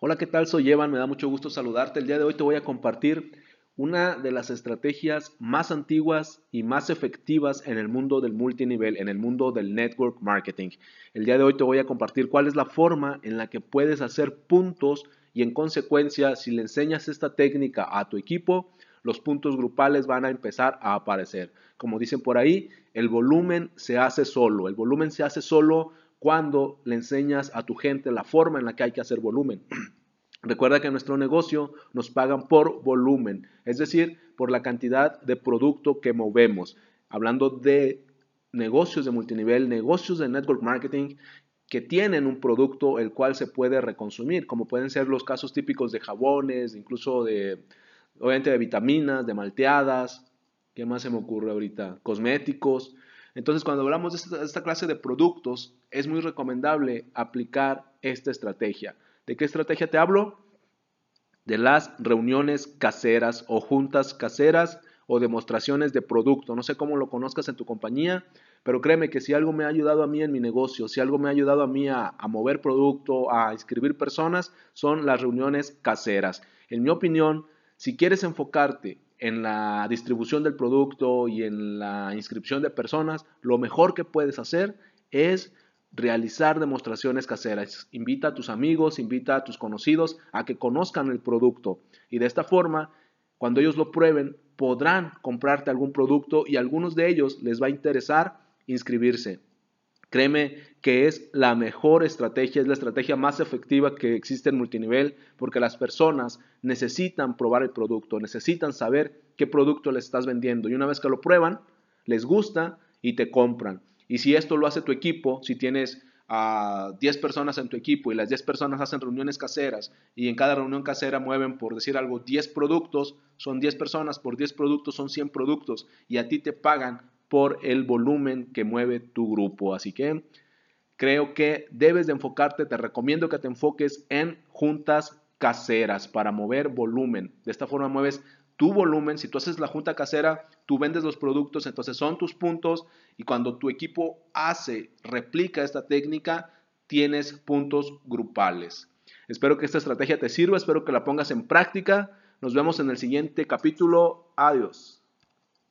Hola, ¿qué tal? Soy Evan, me da mucho gusto saludarte. El día de hoy te voy a compartir una de las estrategias más antiguas y más efectivas en el mundo del multinivel, en el mundo del network marketing. El día de hoy te voy a compartir cuál es la forma en la que puedes hacer puntos y en consecuencia, si le enseñas esta técnica a tu equipo, los puntos grupales van a empezar a aparecer. Como dicen por ahí, el volumen se hace solo. El volumen se hace solo cuando le enseñas a tu gente la forma en la que hay que hacer volumen. Recuerda que nuestro negocio nos pagan por volumen, es decir, por la cantidad de producto que movemos. Hablando de negocios de multinivel, negocios de network marketing que tienen un producto el cual se puede reconsumir, como pueden ser los casos típicos de jabones, incluso de, obviamente de vitaminas, de malteadas, ¿qué más se me ocurre ahorita? Cosméticos. Entonces, cuando hablamos de esta, clase de productos, es muy recomendable aplicar esta estrategia. ¿De qué estrategia te hablo? De las reuniones caseras o juntas caseras o demostraciones de producto. No sé cómo lo conozcas en tu compañía, pero créeme que si algo me ha ayudado a mí en mi negocio, si algo me ha ayudado a mí a, a mover producto, a inscribir personas, son las reuniones caseras. En mi opinión, si quieres enfocarte en la distribución del producto y en la inscripción de personas, lo mejor que puedes hacer es realizar demostraciones caseras. Invita a tus amigos, invita a tus conocidos a que conozcan el producto y de esta forma, cuando ellos lo prueben, podrán comprarte algún producto y a algunos de ellos les va a interesar inscribirse. Créeme que es la mejor estrategia, es la estrategia más efectiva que existe en multinivel porque las personas necesitan probar el producto, necesitan saber qué producto les estás vendiendo y una vez que lo prueban, les gusta y te compran. Y si esto lo hace tu equipo, si tienes a 10 personas en tu equipo y las 10 personas hacen reuniones caseras y en cada reunión casera mueven, por decir algo, 10 productos, son 10 personas, por 10 productos son 100 productos y a ti te pagan por el volumen que mueve tu grupo. Así que creo que debes de enfocarte, te recomiendo que te enfoques en juntas caseras para mover volumen. De esta forma mueves tu volumen. Si tú haces la junta casera, tú vendes los productos, entonces son tus puntos y cuando tu equipo hace, replica esta técnica, tienes puntos grupales. Espero que esta estrategia te sirva, espero que la pongas en práctica. Nos vemos en el siguiente capítulo. Adiós.